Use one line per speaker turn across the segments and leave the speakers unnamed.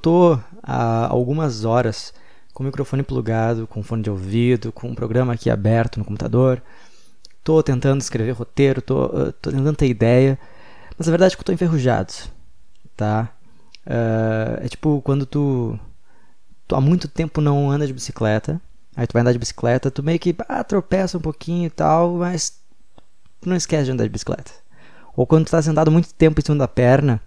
tô há algumas horas com o microfone plugado, com fone de ouvido, com um programa aqui aberto no computador. Tô tentando escrever roteiro, tô, tô tentando ter ideia, mas a verdade é que eu tô enferrujado, tá? Uh, é tipo quando tu, tu há muito tempo não anda de bicicleta, aí tu vai andar de bicicleta, tu meio que ah, tropeça um pouquinho e tal, mas tu não esquece de andar de bicicleta. Ou quando tu tá sentado muito tempo em cima da perna,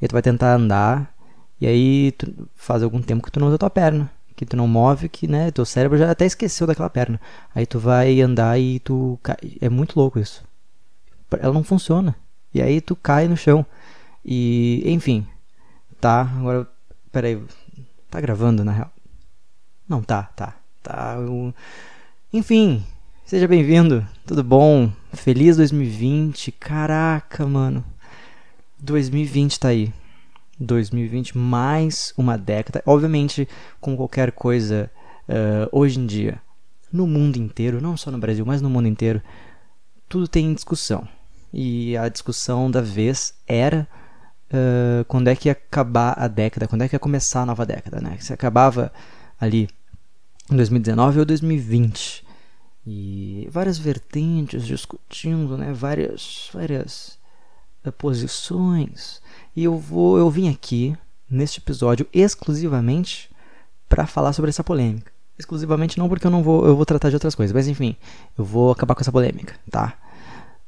e tu vai tentar andar, e aí faz algum tempo que tu não usa tua perna, que tu não move, que né, teu cérebro já até esqueceu daquela perna. Aí tu vai andar e tu cai. É muito louco isso. Ela não funciona. E aí tu cai no chão. E, enfim. Tá, agora. Peraí. Tá gravando na real? Não, tá, tá. Tá. Eu... Enfim. Seja bem-vindo. Tudo bom? Feliz 2020. Caraca, mano. 2020 tá aí. 2020 mais uma década. Obviamente, com qualquer coisa uh, hoje em dia, no mundo inteiro, não só no Brasil, mas no mundo inteiro, tudo tem discussão. E a discussão da vez era uh, quando é que ia acabar a década, quando é que ia começar a nova década, né? Se acabava ali em 2019 ou 2020. E várias vertentes discutindo, né? Várias, várias posições. E eu vou eu vim aqui neste episódio exclusivamente para falar sobre essa polêmica. Exclusivamente não porque eu não vou eu vou tratar de outras coisas, mas enfim, eu vou acabar com essa polêmica, tá?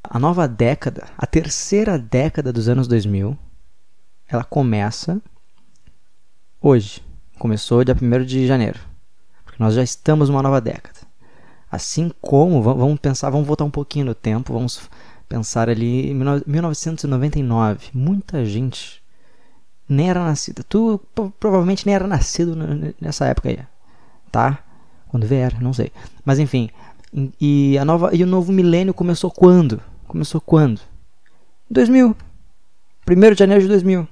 A nova década, a terceira década dos anos 2000, ela começa hoje. Começou dia 1 de janeiro. Porque nós já estamos numa nova década. Assim como, vamos pensar, vamos voltar um pouquinho no tempo, vamos pensar ali em 1999. Muita gente nem era nascida. Tu provavelmente nem era nascido nessa época aí, tá? Quando vier, não sei. Mas enfim, e a nova e o novo milênio começou quando? Começou quando? 2000. 1 de janeiro de 2000.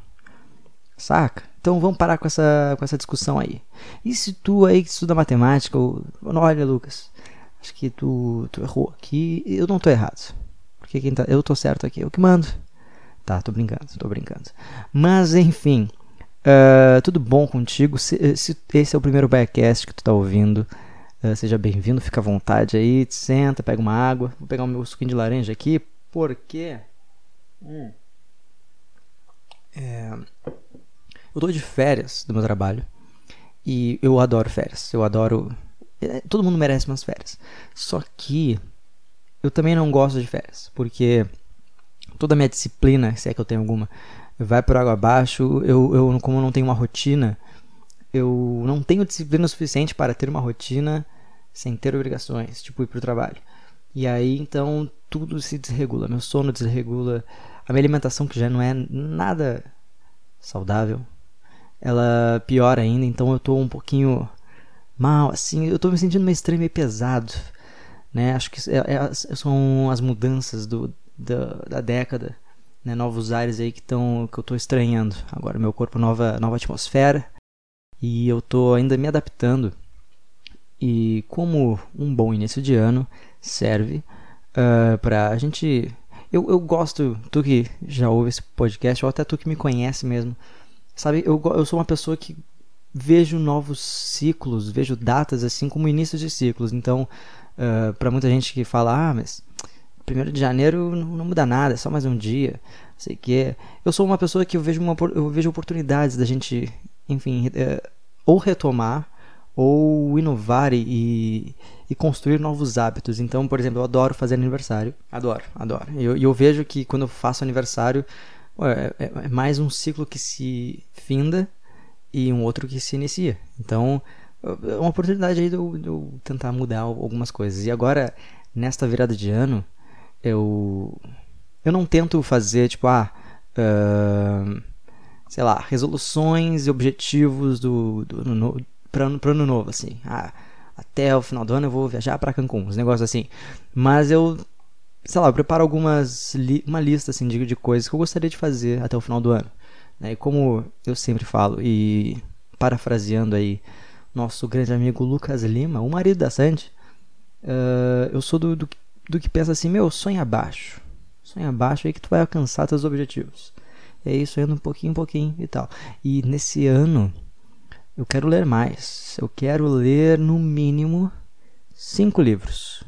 Saca? Então vamos parar com essa, com essa discussão aí. E se tu aí que estuda matemática, ou, olha Lucas, acho que tu, tu errou aqui, eu não tô errado. Porque quem tá, eu tô certo aqui, eu que mando. Tá, tô brincando, tô brincando. Mas enfim, uh, tudo bom contigo? Se, se, esse é o primeiro Biacast que tu tá ouvindo, uh, seja bem-vindo, fica à vontade aí, senta, pega uma água. Vou pegar o meu suquinho de laranja aqui, porque. Hum, é, eu tô de férias do meu trabalho e eu adoro férias. Eu adoro. É, todo mundo merece umas férias. Só que eu também não gosto de férias, porque toda a minha disciplina, se é que eu tenho alguma, vai por água abaixo. Eu, eu, como não tenho uma rotina, eu não tenho disciplina suficiente para ter uma rotina sem ter obrigações, tipo ir pro trabalho. E aí então tudo se desregula, meu sono desregula, a minha alimentação que já não é nada saudável, ela piora ainda, então eu tô um pouquinho mal, assim, eu tô me sentindo meio estranho, meio pesado. Né? Acho que é, é, são as mudanças do, da, da década, né? novos ares aí que, tão, que eu estou estranhando. Agora meu corpo nova, nova atmosfera e eu estou ainda me adaptando. E como um bom início de ano serve uh, ah, para a gente. Eu, eu gosto, tu que já ouve esse podcast, ou até tu que me conhece mesmo, sabe? Eu, eu sou uma pessoa que vejo novos ciclos, vejo datas assim como início de ciclos. Então, uh, ah, para muita gente que fala, ah, mas 1 de janeiro não, não, muda nada, é só mais um dia, sei que. Eu sou uma pessoa que eu vejo, uma, eu vejo oportunidades da gente, enfim, uh, ou retomar ou inovar e, e, construir novos hábitos. Então, por exemplo, eu adoro fazer aniversário. Adoro, adoro. E eu, eu, vejo que quando eu faço aniversário, é, é, é mais um ciclo que se finda e um outro que se inicia. Então, uma oportunidade aí de eu, de eu, tentar mudar algumas coisas. E agora, nesta virada de ano, eu eu não tento fazer tipo ah uh, sei lá resoluções e objetivos do, do, do para ano, ano novo assim ah até o final do ano eu vou viajar para Cancún uns negócios assim mas eu sei lá eu preparo algumas li uma lista assim de, de coisas que eu gostaria de fazer até o final do ano né? e como eu sempre falo e parafraseando aí nosso grande amigo Lucas Lima, o marido da Sandy, uh, eu sou do, do, do, que pensa assim, meu, sonha abaixo. Sonha abaixo aí que tu vai alcançar teus objetivos. é isso indo um pouquinho, um pouquinho e tal. E nesse ano eu quero ler mais. Eu quero ler no mínimo cinco livros.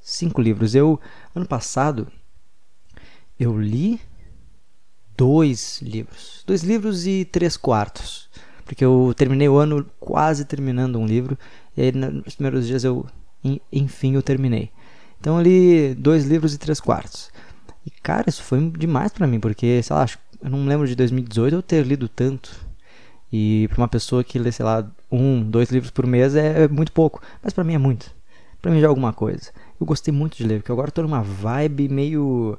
Cinco livros. Eu ano passado eu li dois livros, dois livros e três quartos, porque eu terminei o ano quase terminando um livro e aí nos primeiros dias eu enfim eu terminei. Então eu li dois livros e três quartos. E cara, isso foi demais para mim, porque sei lá, eu não lembro de 2018 eu ter lido tanto. E para uma pessoa que lê, sei lá, um, dois livros por mês é, é muito pouco. Mas para mim é muito. Para mim já é alguma coisa. Eu gostei muito de ler, porque agora eu tô numa vibe meio.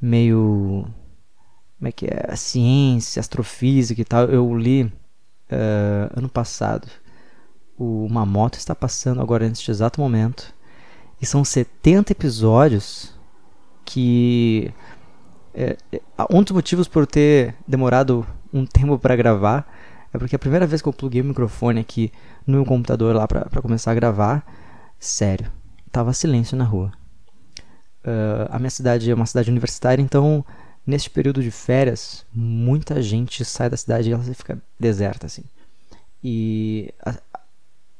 meio. Como é que é? Ciência, astrofísica e tal. Eu li uh, ano passado. O Uma Moto está passando agora neste exato momento. E são 70 episódios que. É, é, um dos motivos por ter demorado um tempo para gravar é porque a primeira vez que eu pluguei o microfone aqui no meu computador lá pra começar a gravar, sério, tava silêncio na rua. Uh, a minha cidade é uma cidade universitária, então neste período de férias, muita gente sai da cidade e ela fica deserta assim. E a,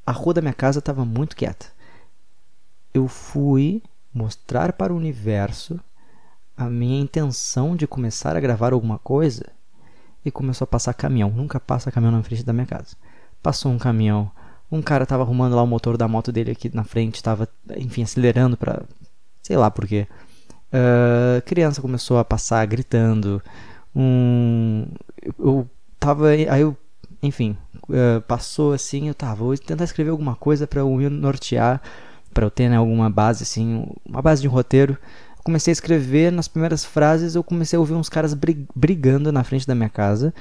a rua da minha casa estava muito quieta. Eu fui mostrar para o universo a minha intenção de começar a gravar alguma coisa e começou a passar caminhão. Nunca passa caminhão na frente da minha casa. Passou um caminhão. Um cara tava arrumando lá o motor da moto dele aqui na frente, tava, enfim, acelerando pra. sei lá por quê. Uh, criança começou a passar gritando. Um. Eu tava. Aí eu. Enfim, uh, passou assim. Eu tava, vou tentar escrever alguma coisa para eu me nortear. para eu ter né, alguma base, assim. Uma base de um roteiro comecei a escrever, nas primeiras frases eu comecei a ouvir uns caras brigando na frente da minha casa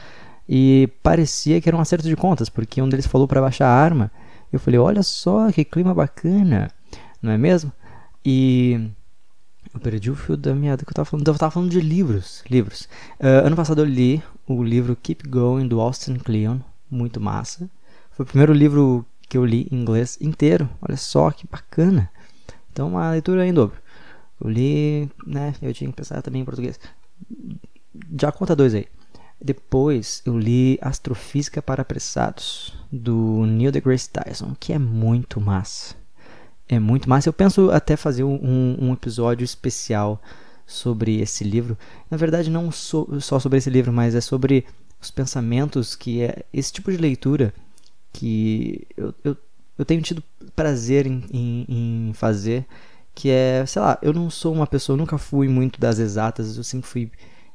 e parecia que era um acerto de contas, porque um deles falou para baixar a arma. Eu falei, olha só que clima bacana, não é mesmo? E eu perdi o fio da meada que eu estava falando. Eu estava falando de livros, livros. Uh, ano passado eu li o livro Keep Going do Austin Kleon, muito massa. Foi o primeiro livro que eu li em inglês inteiro. Olha só que bacana. Então uma leitura em dobro. Eu li, né? Eu tinha que pensar também em português. Já conta dois aí. Depois eu li Astrofísica para Apressados, do Neil deGrasse Tyson, que é muito massa. É muito massa. Eu penso até fazer um, um episódio especial sobre esse livro. Na verdade, não so, só sobre esse livro, mas é sobre os pensamentos que é esse tipo de leitura que eu, eu, eu tenho tido prazer em, em, em fazer que é, sei lá, eu não sou uma pessoa, nunca fui muito das exatas, eu sempre fui,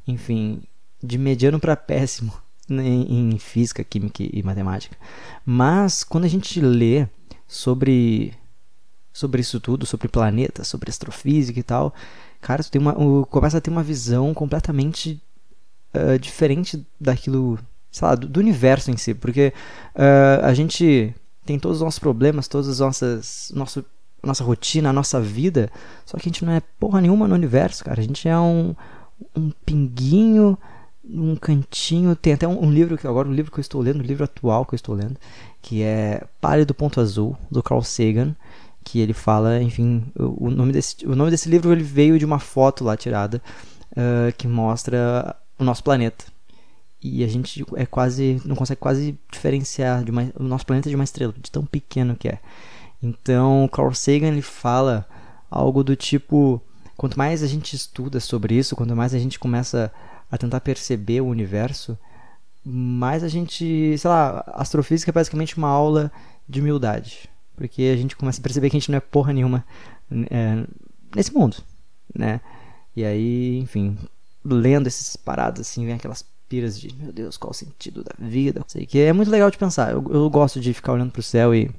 enfim, de mediano para péssimo em, em física, química e matemática. Mas quando a gente lê sobre sobre isso tudo, sobre planetas, sobre astrofísica e tal, cara, tu tem uma, começa a ter uma visão completamente uh, diferente daquilo, sei lá, do, do, universo em si, porque uh, a gente tem todos os nossos problemas, todas as nossas nosso nossa rotina, a nossa vida. Só que a gente não é porra nenhuma no universo, cara. A gente é um, um pinguinho um cantinho. Tem até um, um, livro que agora, um livro que eu estou lendo, um livro atual que eu estou lendo, que é Pálido Ponto Azul, do Carl Sagan. Que ele fala, enfim, o, o, nome, desse, o nome desse livro ele veio de uma foto lá tirada uh, que mostra o nosso planeta. E a gente é quase não consegue quase diferenciar de uma, o nosso planeta de uma estrela, de tão pequeno que é. Então, Carl Sagan ele fala algo do tipo: quanto mais a gente estuda sobre isso, quanto mais a gente começa a tentar perceber o universo, mais a gente, sei lá, astrofísica é basicamente uma aula de humildade, porque a gente começa a perceber que a gente não é porra nenhuma é, nesse mundo, né? E aí, enfim, lendo esses paradas assim, vem aquelas piras de, meu Deus, qual o sentido da vida? Sei que é muito legal de pensar. Eu, eu gosto de ficar olhando pro céu e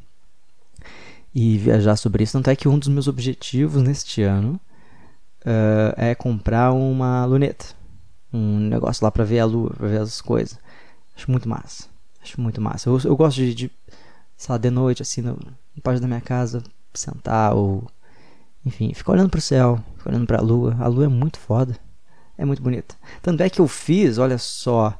e viajar sobre isso. Tanto é que um dos meus objetivos neste ano uh, é comprar uma luneta. Um negócio lá para ver a lua, para ver as coisas. Acho muito massa. Acho muito massa. Eu, eu gosto de, de sei lá, de noite, assim, no, no pátio da minha casa, sentar ou. Enfim, ficar olhando pro céu, ficar olhando pra lua. A lua é muito foda. É muito bonita. Tanto é que eu fiz, olha só,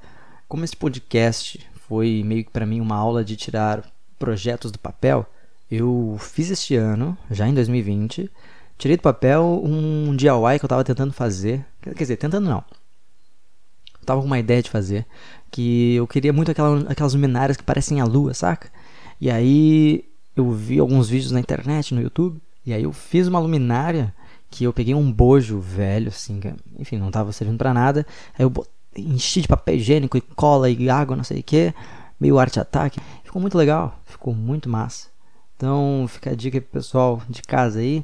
como esse podcast foi meio que para mim uma aula de tirar projetos do papel, eu fiz este ano, já em 2020, tirei do papel um DIY que eu estava tentando fazer. Quer dizer, tentando não. eu tava com uma ideia de fazer, que eu queria muito aquela, aquelas luminárias que parecem a lua, saca? E aí eu vi alguns vídeos na internet, no YouTube, e aí eu fiz uma luminária que eu peguei um bojo velho, assim, que, enfim, não tava servindo para nada, aí eu enchi de papel higiênico e cola e água, não sei o que, meio arte ataque. Ficou muito legal, ficou muito massa. Então fica a dica pro pessoal de casa aí,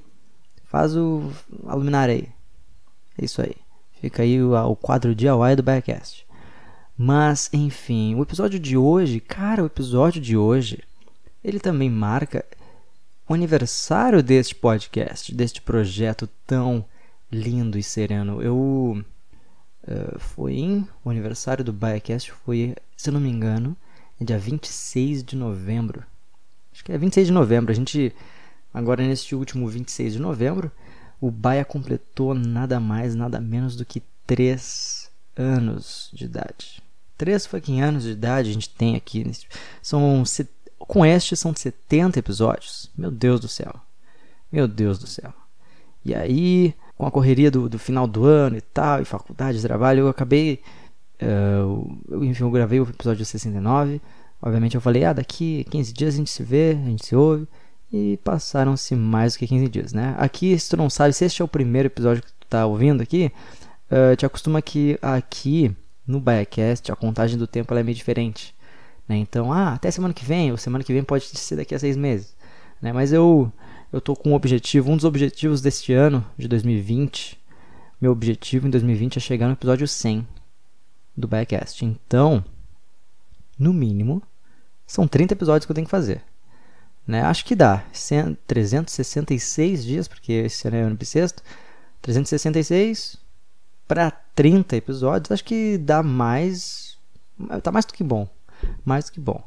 faz o a luminária aí. É isso aí. Fica aí o, o quadro DIY do Backcast. Mas, enfim, o episódio de hoje, cara, o episódio de hoje, ele também marca o aniversário deste podcast, deste projeto tão lindo e sereno. Eu uh, foi em o aniversário do Biacast foi, se não me engano, dia 26 de novembro. Acho que é 26 de novembro. A gente agora neste último 26 de novembro, o Baia completou nada mais, nada menos do que 3 anos de idade. 3 fucking anos de idade a gente tem aqui. São com este são 70 episódios. Meu Deus do céu. Meu Deus do céu. E aí, com a correria do, do final do ano e tal, e faculdade, trabalho, eu acabei. Uh, eu, enfim, eu gravei o episódio 69. Obviamente eu falei, ah, daqui 15 dias a gente se vê, a gente se ouve. E passaram-se mais do que 15 dias, né? Aqui, se tu não sabe, se este é o primeiro episódio que tu tá ouvindo aqui, uh, te acostuma que aqui no Biacast a contagem do tempo é meio diferente. Né? Então, ah, até semana que vem, ou semana que vem pode ser daqui a seis meses. Né? Mas eu eu tô com um objetivo, um dos objetivos deste ano, de 2020, meu objetivo em 2020 é chegar no episódio 100 do Backcast. Então, no mínimo, são 30 episódios que eu tenho que fazer. Né? Acho que dá. 100, 366 dias, porque esse ano é ano bissexto. 366 para 30 episódios, acho que dá mais. Tá mais do que bom mais que bom.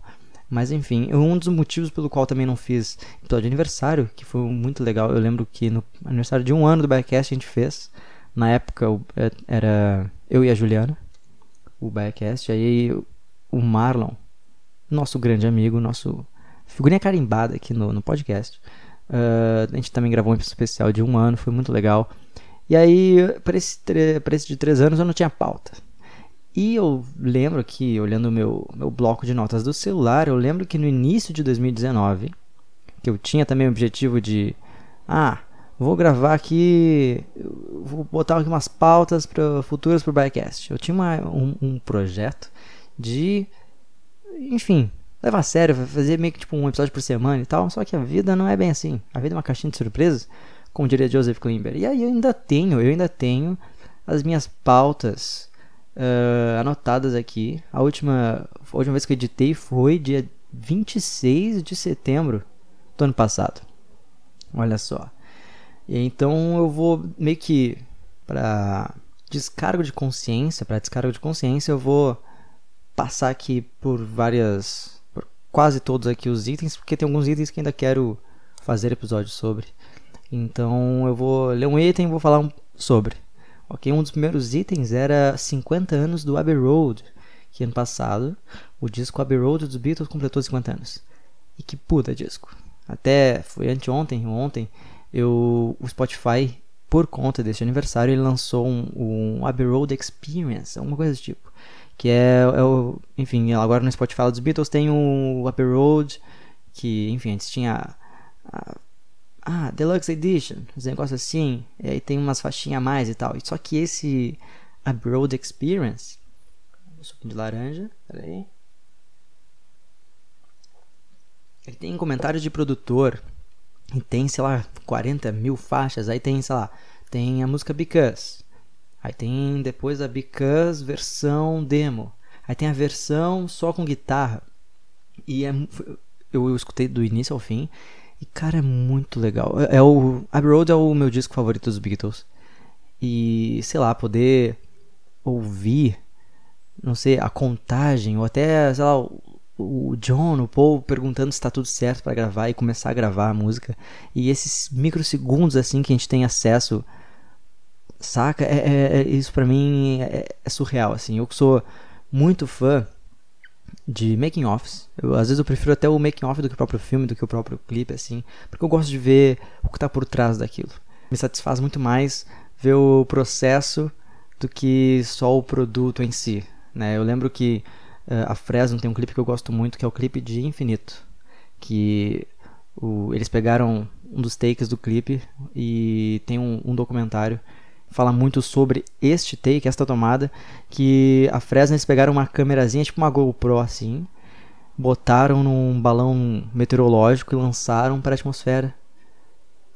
Mas enfim, um dos motivos pelo qual também não fiz episódio de aniversário, que foi muito legal, eu lembro que no aniversário de um ano do Backcast a gente fez. Na época é, era eu e a Juliana, o Backcast, aí o Marlon, nosso grande amigo, nosso figurinha carimbada aqui no, no podcast. Uh, a gente também gravou um especial de um ano, foi muito legal. E aí, para esse, esse de três anos, eu não tinha pauta. E eu lembro que, olhando o meu, meu bloco de notas do celular, eu lembro que no início de 2019, que eu tinha também o objetivo de. Ah, vou gravar aqui. Vou botar aqui umas pautas pra, futuras para o Bycast. Eu tinha uma, um, um, projeto de. Enfim, levar a sério, fazer meio que tipo um episódio por semana e tal. Só que a vida não é bem assim. A vida é uma caixinha de surpresas, como diria Joseph Klimber. E aí eu ainda tenho, eu ainda tenho as minhas pautas uh, anotadas aqui. A última, a última vez que eu editei foi dia 26 de setembro do ano passado. Olha só. E então eu vou meio que para descargo de consciência, para descargo de consciência, eu vou passar aqui por várias por quase todos aqui os itens, porque tem alguns itens que ainda quero fazer episódio sobre. Então eu vou ler um item e vou falar um sobre. Ok, um dos primeiros itens era 50 anos do Abbey Road, que ano passado o disco Abbey Road dos Beatles completou 50 anos. E que puta disco. Até foi anteontem, ontem, eu, o Spotify, por conta desse aniversário, ele lançou um, um Abbey Road Experience, alguma coisa do tipo. Que é, é o, enfim, agora no Spotify dos Beatles tem o Abbey Road, que, enfim, antes tinha a, ah, Deluxe Edition, os negócios assim, e aí tem umas faixinhas a mais e tal. Só que esse Abroad Experience, suquinho de laranja, peraí. Ele tem comentários de produtor, e tem, sei lá, 40 mil faixas, aí tem, sei lá, tem a música Because, aí tem depois a Because versão demo, aí tem a versão só com guitarra, e é, eu, eu escutei do início ao fim, e, cara, é muito legal. É, é o Abbey Road é o meu disco favorito dos Beatles. E, sei lá, poder ouvir, não sei, a contagem, ou até, sei lá, o John, o Paul perguntando se está tudo certo para gravar e começar a gravar a música. E esses microsegundos assim que a gente tem acesso, saca? É, é, é isso para mim é, é, surreal, assim. Eu que sou muito fã de making offs. Eu, às vezes eu prefiro até o making off do que o próprio filme, do que o próprio clipe, assim, porque eu gosto de ver o que está por trás daquilo. Me satisfaz muito mais ver o processo do que só o produto em si. Né? Eu lembro que uh, a Fresno tem um clipe que eu gosto muito, que é o clipe de Infinito. Que o, eles pegaram um dos takes do clipe e tem um, um documentário fala muito sobre este take, esta tomada, que a Fresno eles pegaram uma câmerazinha, tipo uma GoPro assim, botaram num balão meteorológico e lançaram para a atmosfera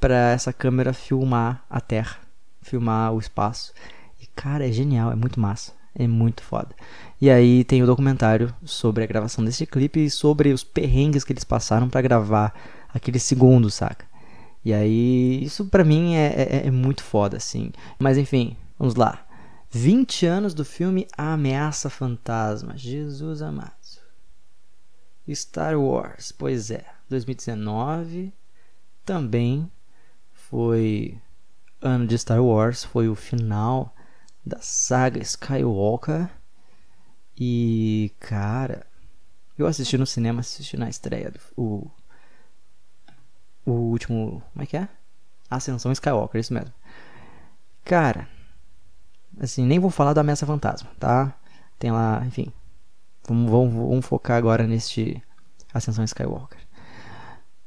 para essa câmera filmar a Terra, filmar o espaço. E cara, é genial, é muito massa, é muito foda. E aí tem o documentário sobre a gravação desse clipe e sobre os perrengues que eles passaram para gravar aquele segundo, saca? E aí, isso pra mim é, é, é muito foda, assim. Mas enfim, vamos lá. 20 anos do filme A Ameaça Fantasma. Jesus amado. Star Wars, pois é. 2019 também foi ano de Star Wars, foi o final da saga Skywalker. E cara, eu assisti no cinema, assisti na estreia do o o último. Como é que é? Ascensão Skywalker, isso mesmo. Cara, assim, nem vou falar da Ameaça Fantasma, tá? Tem lá, enfim. Vamos, vamos, vamos focar agora neste Ascensão Skywalker.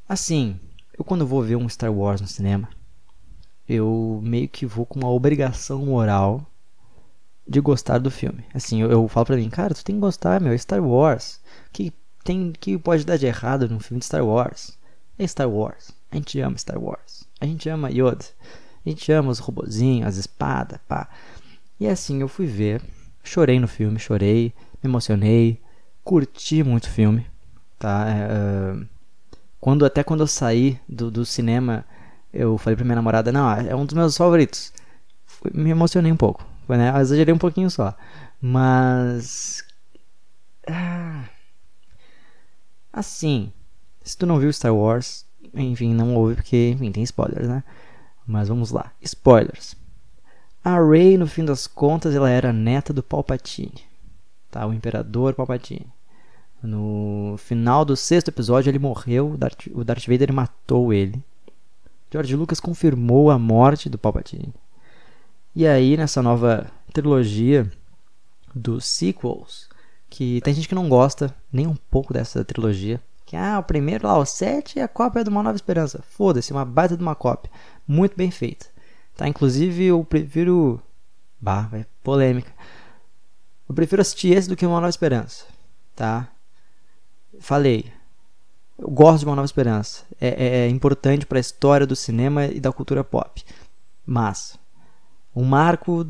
Assim, eu quando vou ver um Star Wars no cinema, eu meio que vou com uma obrigação moral de gostar do filme. Assim, eu, eu falo pra mim, cara, tu tem que gostar, meu, é Star Wars. Que tem que pode dar de errado num filme de Star Wars? É Star Wars. A gente ama Star Wars. A gente ama Yoda. A gente ama os robozinhos, as espadas, pá. E assim, eu fui ver. Chorei no filme, chorei, me emocionei, curti muito o filme, tá? Uh, quando, até quando eu saí do, do cinema, eu falei pra minha namorada, não, é um dos meus favoritos. me emocionei um pouco, né? Eu exagerei um pouquinho só. Mas... Ah, assim, se tu não viu Star Wars, enfim, não ouve porque, enfim, tem spoilers, né? Mas vamos lá. Spoilers. A Rey, no fim das contas, ela era neta do Palpatine. Tá? O Imperador Palpatine. No final do sexto episódio, ele morreu. O Darth Vader matou ele. George Lucas confirmou a morte do Palpatine. E aí, nessa nova trilogia dos sequels, que tem gente que não gosta nem um pouco dessa trilogia, que, ah, o primeiro lá, o 7 é a cópia de uma Nova Esperança. Foda-se, uma baita de uma cópia. Muito bem feita. Tá? Inclusive, eu prefiro. Bah, vai, polêmica. Eu prefiro assistir esse do que uma Nova Esperança. Tá? Falei. Eu gosto de uma Nova Esperança. É, é, é importante para a história do cinema e da cultura pop. Mas, um marco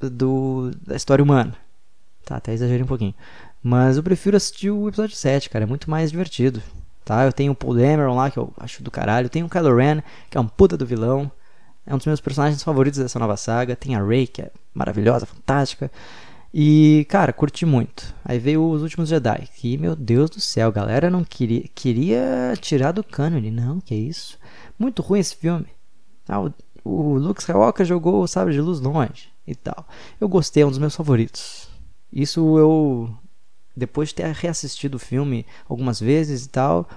do, da história humana. Tá, até exagerei um pouquinho. Mas eu prefiro assistir o episódio 7, cara. É muito mais divertido. Tá? Eu tenho o Paul Dameron lá, que eu acho do caralho. Tenho o Kylo Ren, que é um puta do vilão. É um dos meus personagens favoritos dessa nova saga. Tem a Rey, que é maravilhosa, fantástica. E, cara, curti muito. Aí veio os últimos Jedi. Que, meu Deus do céu, galera não queria, queria tirar do cânone. Não, que isso. Muito ruim esse filme. Ah, o, o Luke Skywalker jogou o sabre de luz longe e tal. Eu gostei, é um dos meus favoritos. Isso eu depois de ter reassistido o filme algumas vezes e tal,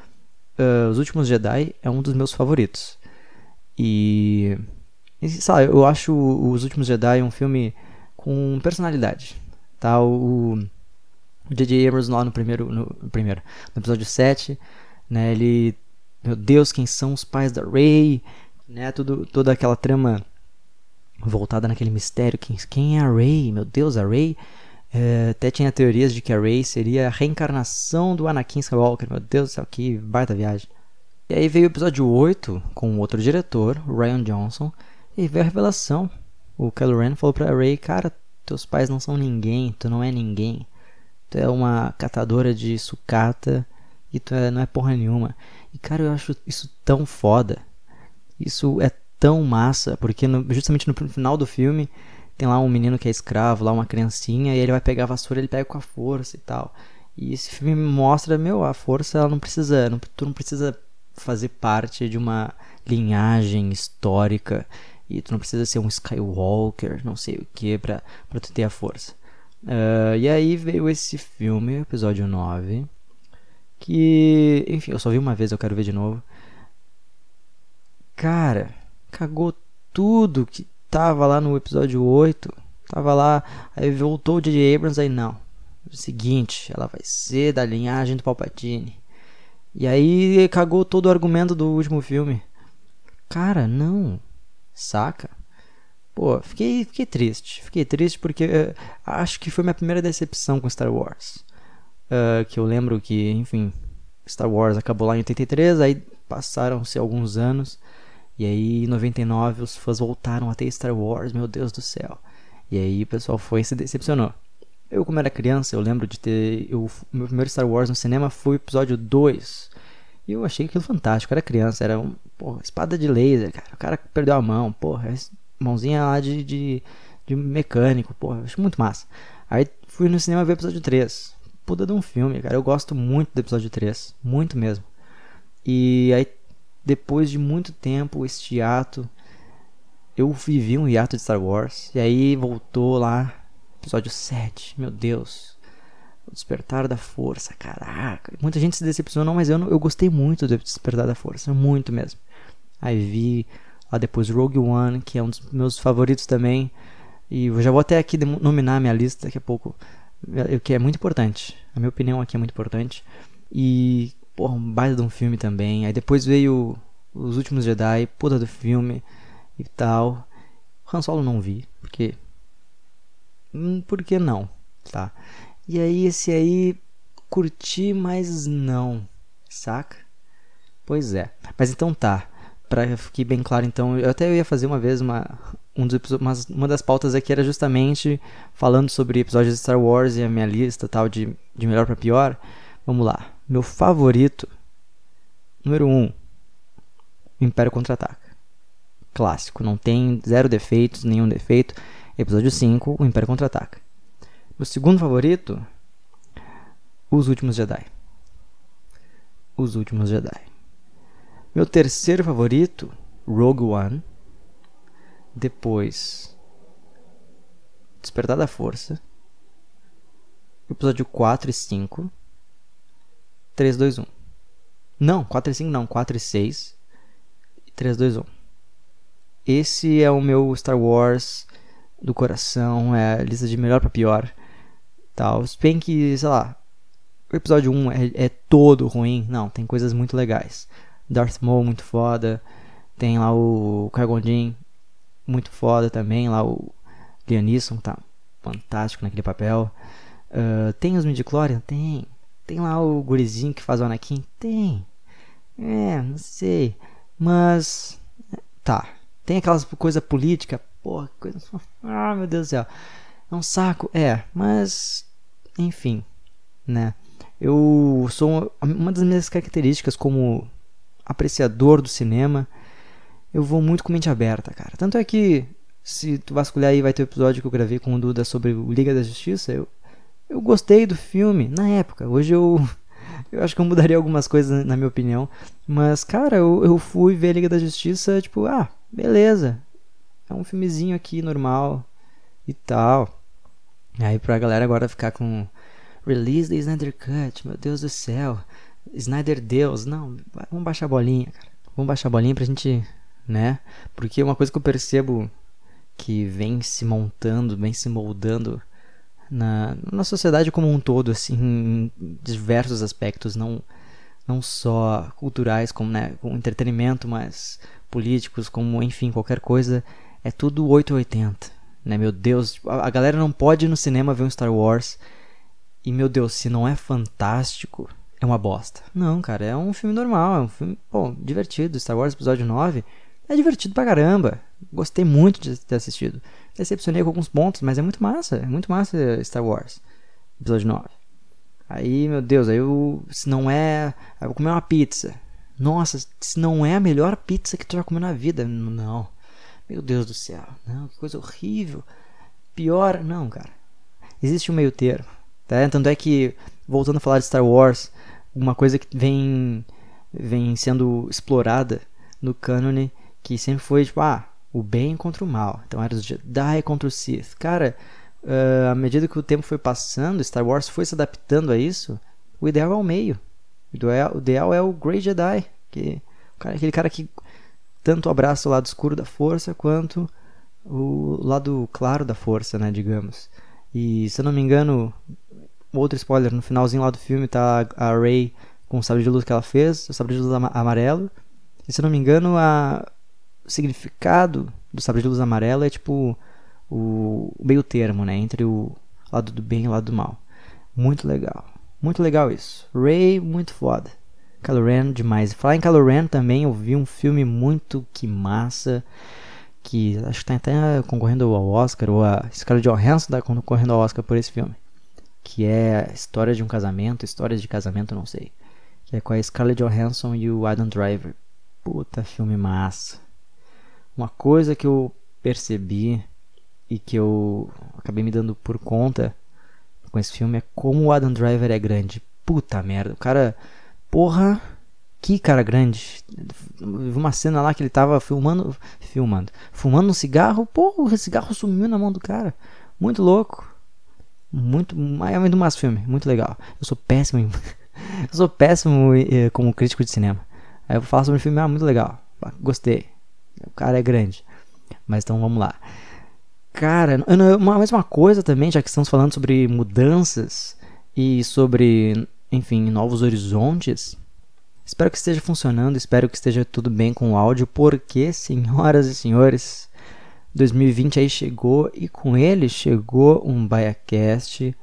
uh, Os Últimos Jedi é um dos meus favoritos. E, e sabe, eu acho Os Últimos Jedi um filme com personalidade. Tá? O J.J. Abrams lá no primeiro, no, primeiro, no episódio 7, né, ele, meu Deus, quem são os pais da Rey, né, tudo, toda aquela trama voltada naquele mistério, quem, quem é a Rey, meu Deus, a Rey é, até tinha teorias de que a Rey seria a reencarnação do Anakin Skywalker. Meu Deus do céu, que baita viagem. E aí veio o episódio 8 com outro diretor, Ryan Johnson, e veio a revelação. O Kylo Ren falou pra Rey, cara, teus pais não são ninguém, tu não é ninguém. Tu é uma catadora de sucata e tu é, não é porra nenhuma. E cara, eu acho isso tão foda. Isso é tão massa, porque no, justamente no final do filme tem lá um menino que é escravo, lá uma criancinha, e ele vai pegar a vassoura, ele pega com a força e tal. E esse filme mostra, meu, a força ela não precisa, não, tu não precisa fazer parte de uma linhagem histórica e tu não precisa ser um Skywalker, não sei o que, pra, pra tu ter a força. Uh, e aí veio esse filme, episódio 9, que, enfim, eu só vi uma vez, eu quero ver de novo. Cara, cagou tudo que tava lá no episódio 8, Tava lá, aí voltou o J.J. Abrams, aí não. O seguinte, ela vai ser da linhagem do Palpatine. E aí cagou todo o argumento do último filme. Cara, não. Saca? Pô, fiquei, fiquei triste. Fiquei triste porque uh, acho que foi minha primeira decepção com Star Wars. Uh, que eu lembro que, enfim, Star Wars acabou lá em 83, aí passaram-se alguns anos. E aí, em 99, os fãs voltaram a ter Star Wars, meu Deus do céu. E aí o pessoal foi e se decepcionou. Eu, como era criança, eu lembro de ter. Eu, meu primeiro Star Wars no cinema foi o episódio 2. E eu achei aquilo fantástico. Eu era criança, era um. Porra, espada de laser, cara. O cara perdeu a mão, porra. Mãozinha lá de, de, de mecânico, porra. Acho muito massa. Aí fui no cinema ver o episódio 3. Puta de um filme, cara. Eu gosto muito do episódio 3. Muito mesmo. E aí, depois de muito tempo, este ato. Eu vivi um hiato de Star Wars. E aí voltou lá Episódio 7, meu Deus. O Despertar da Força, caraca. Muita gente se decepcionou, mas eu, não, eu gostei muito do Despertar da Força, muito mesmo. Aí vi lá depois Rogue One, que é um dos meus favoritos também. E eu já vou até aqui nominar minha lista daqui a pouco, o que é muito importante. A minha opinião aqui é muito importante. E, porra, um baita de um filme também. Aí depois veio Os Últimos Jedi, puta do filme e tal. Han Solo não vi, porque Hum, por que não? Tá. E aí, esse aí curti, mas não. Saca? Pois é. Mas então tá. Pra ficar bem claro, então, eu até ia fazer uma vez uma, um dos episódios, uma, das pautas aqui era justamente falando sobre episódios de Star Wars e a minha lista tal de, de melhor para pior. Vamos lá. Meu favorito, número 1, um, Império Contra-Ataca. Clássico, não tem zero defeitos, nenhum defeito. Episódio 5, O Império Contra-Ataca. O segundo favorito, Os Últimos Jedi. Os Últimos Jedi. Meu terceiro favorito, Rogue One. Depois, Despertar da Força. Episódio 4 e 5. 3, 2, 1. Não, 4 e 5 não, 4 e 6. 3, 2, 1. Esse é o meu Star Wars do coração, é a lista de melhor para pior. Tal. Se bem que, sei lá, o episódio 1 é, é todo ruim, não, tem coisas muito legais. Darth Maul muito foda, tem lá o Qui-Gon muito foda também, lá o Lianisson tá fantástico naquele papel. Uh, tem os midichlorian? Tem. Tem lá o gurizinho que faz o Anakin? Tem. É, não sei. Mas. Tá. Tem aquelas coisa política? Porra, coisa. Ah, meu Deus do céu. É um saco, é, mas. Enfim, né? Eu sou. Uma das minhas características como apreciador do cinema, eu vou muito com mente aberta, cara. Tanto é que, se tu vasculhar aí, vai ter o um episódio que eu gravei com o Duda sobre o Liga da Justiça. Eu, eu gostei do filme na época. Hoje eu. Eu acho que eu mudaria algumas coisas na minha opinião. Mas, cara, eu, eu fui ver a Liga da Justiça, tipo, ah, beleza. É um filmezinho aqui normal e tal. Aí pra galera agora ficar com Release the Snyder Cut, meu Deus do céu. Snyder Deus. Não, vamos baixar a bolinha, cara. Vamos baixar a bolinha pra gente, né? Porque uma coisa que eu percebo que vem se montando, vem se moldando na, na sociedade como um todo, assim, em diversos aspectos, não, não só culturais, como né, com entretenimento, mas políticos, como enfim, qualquer coisa, é tudo 880, né? Meu Deus, a galera não pode ir no cinema ver um Star Wars e meu Deus, se não é fantástico, é uma bosta. Não, cara, é um filme normal, é um filme, bom, divertido. Star Wars episódio 9 é divertido pra caramba. Gostei muito de ter assistido. Decepcionei com alguns pontos, mas é muito massa, é muito massa Star Wars episódio 9. Aí, meu Deus, aí eu, se não é, eu vou comer uma pizza. Nossa, se não é a melhor pizza que tu já comeu na vida, não. Meu Deus do céu, não, que coisa horrível. Pior, não, cara. Existe um meio termo. Tá? Tanto é que, voltando a falar de Star Wars, uma coisa que vem, vem sendo explorada no cânone, que sempre foi tipo, ah, o bem contra o mal. Então era os Jedi contra o Sith. Cara, uh, à medida que o tempo foi passando, Star Wars foi se adaptando a isso, o ideal é o meio. O ideal, o ideal é o Grey Jedi, que, aquele cara que tanto abraça o lado escuro da força quanto o lado claro da força, né, digamos. E se eu não me engano, outro spoiler, no finalzinho lá do filme tá a Rey com o sabre de luz que ela fez, o sabre de luz amarelo. E se eu não me engano, a... significado do sabre de luz amarelo é tipo o, o meio termo, né, entre o lado do bem e o lado do mal. Muito legal. Muito legal isso. Ray, muito foda. Kylo Ren, demais. Falar em Kylo Ren também, eu vi um filme muito que massa. Que acho que tá até concorrendo ao Oscar, ou a Scarlett Johansson tá concorrendo ao Oscar por esse filme. Que é história de um casamento, histórias de casamento, não sei. Que é com a Scarlett Johansson e o Adam Driver. Puta filme massa. Uma coisa que eu percebi e que eu acabei me dando por conta com esse filme é como o Adam Driver é grande. Puta merda, o cara. Porra, que cara grande. Uma cena lá que ele tava filmando. Filmando. Fumando um cigarro. Porra, o cigarro sumiu na mão do cara. Muito louco. Muito. É do mais filme. Muito legal. Eu sou péssimo. Em, eu sou péssimo eh, como crítico de cinema. Aí eu vou falar sobre o filme. Ah, muito legal. Gostei. O cara é grande. Mas então vamos lá. Cara, uma mesma coisa também, já que estamos falando sobre mudanças e sobre, enfim, novos horizontes. Espero que esteja funcionando, espero que esteja tudo bem com o áudio, porque, senhoras e senhores, 2020 aí chegou e com ele chegou um BaiaCast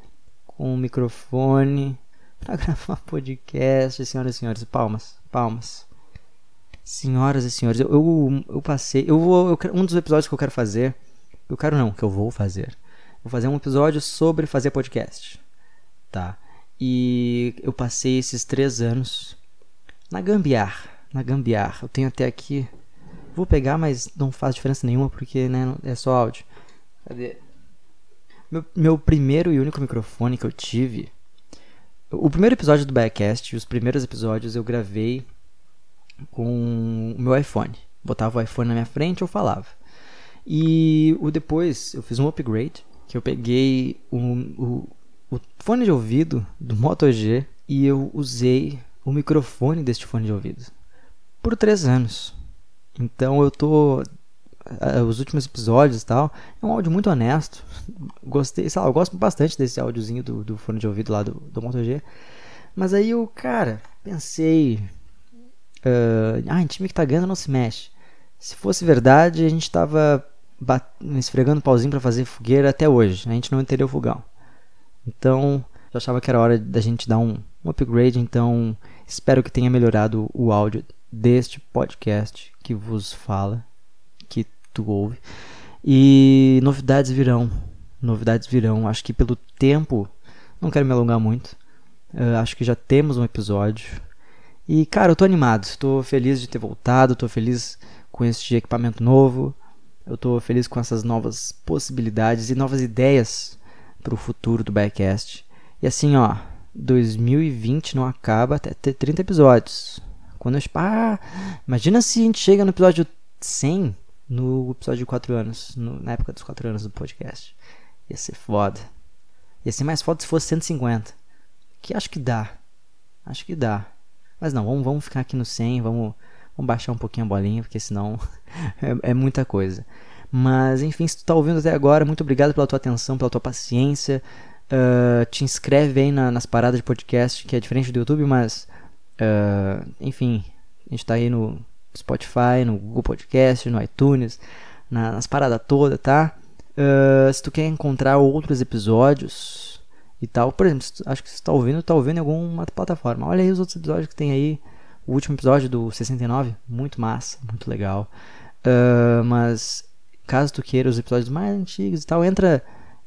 com um microfone para gravar podcast. Senhoras e senhores, palmas, palmas. Senhoras e senhores, eu, eu, eu passei. Eu vou, eu, um dos episódios que eu quero fazer eu quero não, que eu vou fazer. Vou fazer um episódio sobre fazer podcast. Tá? E eu passei esses três anos na gambiar. Na gambiar. Eu tenho até aqui. Vou pegar, mas não faz diferença nenhuma porque né, é só áudio. Cadê? Meu, meu primeiro e único microfone que eu tive. O primeiro episódio do Backcast, os primeiros episódios eu gravei com o meu iPhone. Botava o iPhone na minha frente eu falava. E o depois eu fiz um upgrade, que eu peguei o, o, o fone de ouvido do Moto G e eu usei o microfone deste fone de ouvido por três anos. Então eu tô os últimos episódios e tal, é um áudio muito honesto. Gostei, sei lá, eu gosto bastante desse áudiozinho do, do fone de ouvido lá do, do Moto G. Mas aí eu, cara, pensei. Uh, ah, em time que tá ganhando não se mexe. Se fosse verdade, a gente tava esfregando pauzinho para fazer fogueira até hoje. A gente não entendeu o fogão. Então, eu achava que era hora da gente dar um, um upgrade. Então, espero que tenha melhorado o áudio deste podcast que vos fala, que tu ouve. E novidades virão. Novidades virão. Acho que pelo tempo, não quero me alongar muito. Uh, acho que já temos um episódio. E, cara, eu tô animado. Estou feliz de ter voltado. Estou feliz com este equipamento novo. Eu estou feliz com essas novas possibilidades e novas ideias para o futuro do Backcast. E assim, ó, 2020 não acaba até ter 30 episódios. Quando eu. Ah, imagina se a gente chega no episódio 100 no episódio de 4 anos, no, na época dos 4 anos do podcast. Ia ser foda. Ia ser mais foda se fosse 150. Que acho que dá. Acho que dá. Mas não, vamos, vamos ficar aqui no 100, vamos Vamos baixar um pouquinho a bolinha, porque senão é, é, muita coisa. Mas enfim, se tu tá ouvindo até agora, muito obrigado pela tua atenção, pela tua paciência. Uh, te inscreve aí na, nas paradas de podcast, que é diferente do YouTube, mas uh, enfim, a gente tá aí no Spotify, no Google Podcast, no iTunes, na, nas paradas todas, tá? Uh, se tu quer encontrar outros episódios e tal, por exemplo, acho que você está ouvindo, está ouvindo em alguma plataforma. Olha aí os outros episódios que tem aí o último episódio do 69, muito massa, muito legal. Uh, mas caso tu queira os episódios mais antigos e tal, entra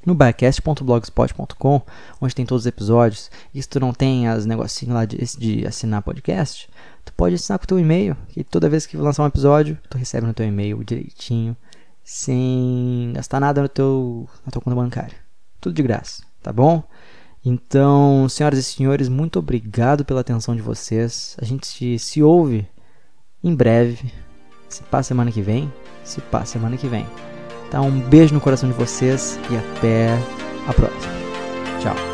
no backcast.blogspot.com, onde tem todos os episódios. E se tu não tem as negocinhos lá de, de assinar podcast, tu pode assinar com o teu e-mail, que toda vez que lançar um episódio, tu recebe no teu e-mail direitinho, sem gastar nada no teu, na tua conta bancária. Tudo de graça, tá bom? Então, senhoras e senhores, muito obrigado pela atenção de vocês. A gente se, ouve em breve. Se passa semana que vem, se passa semana que vem. Tá? Um beijo no coração de vocês e até a próxima. Tchau.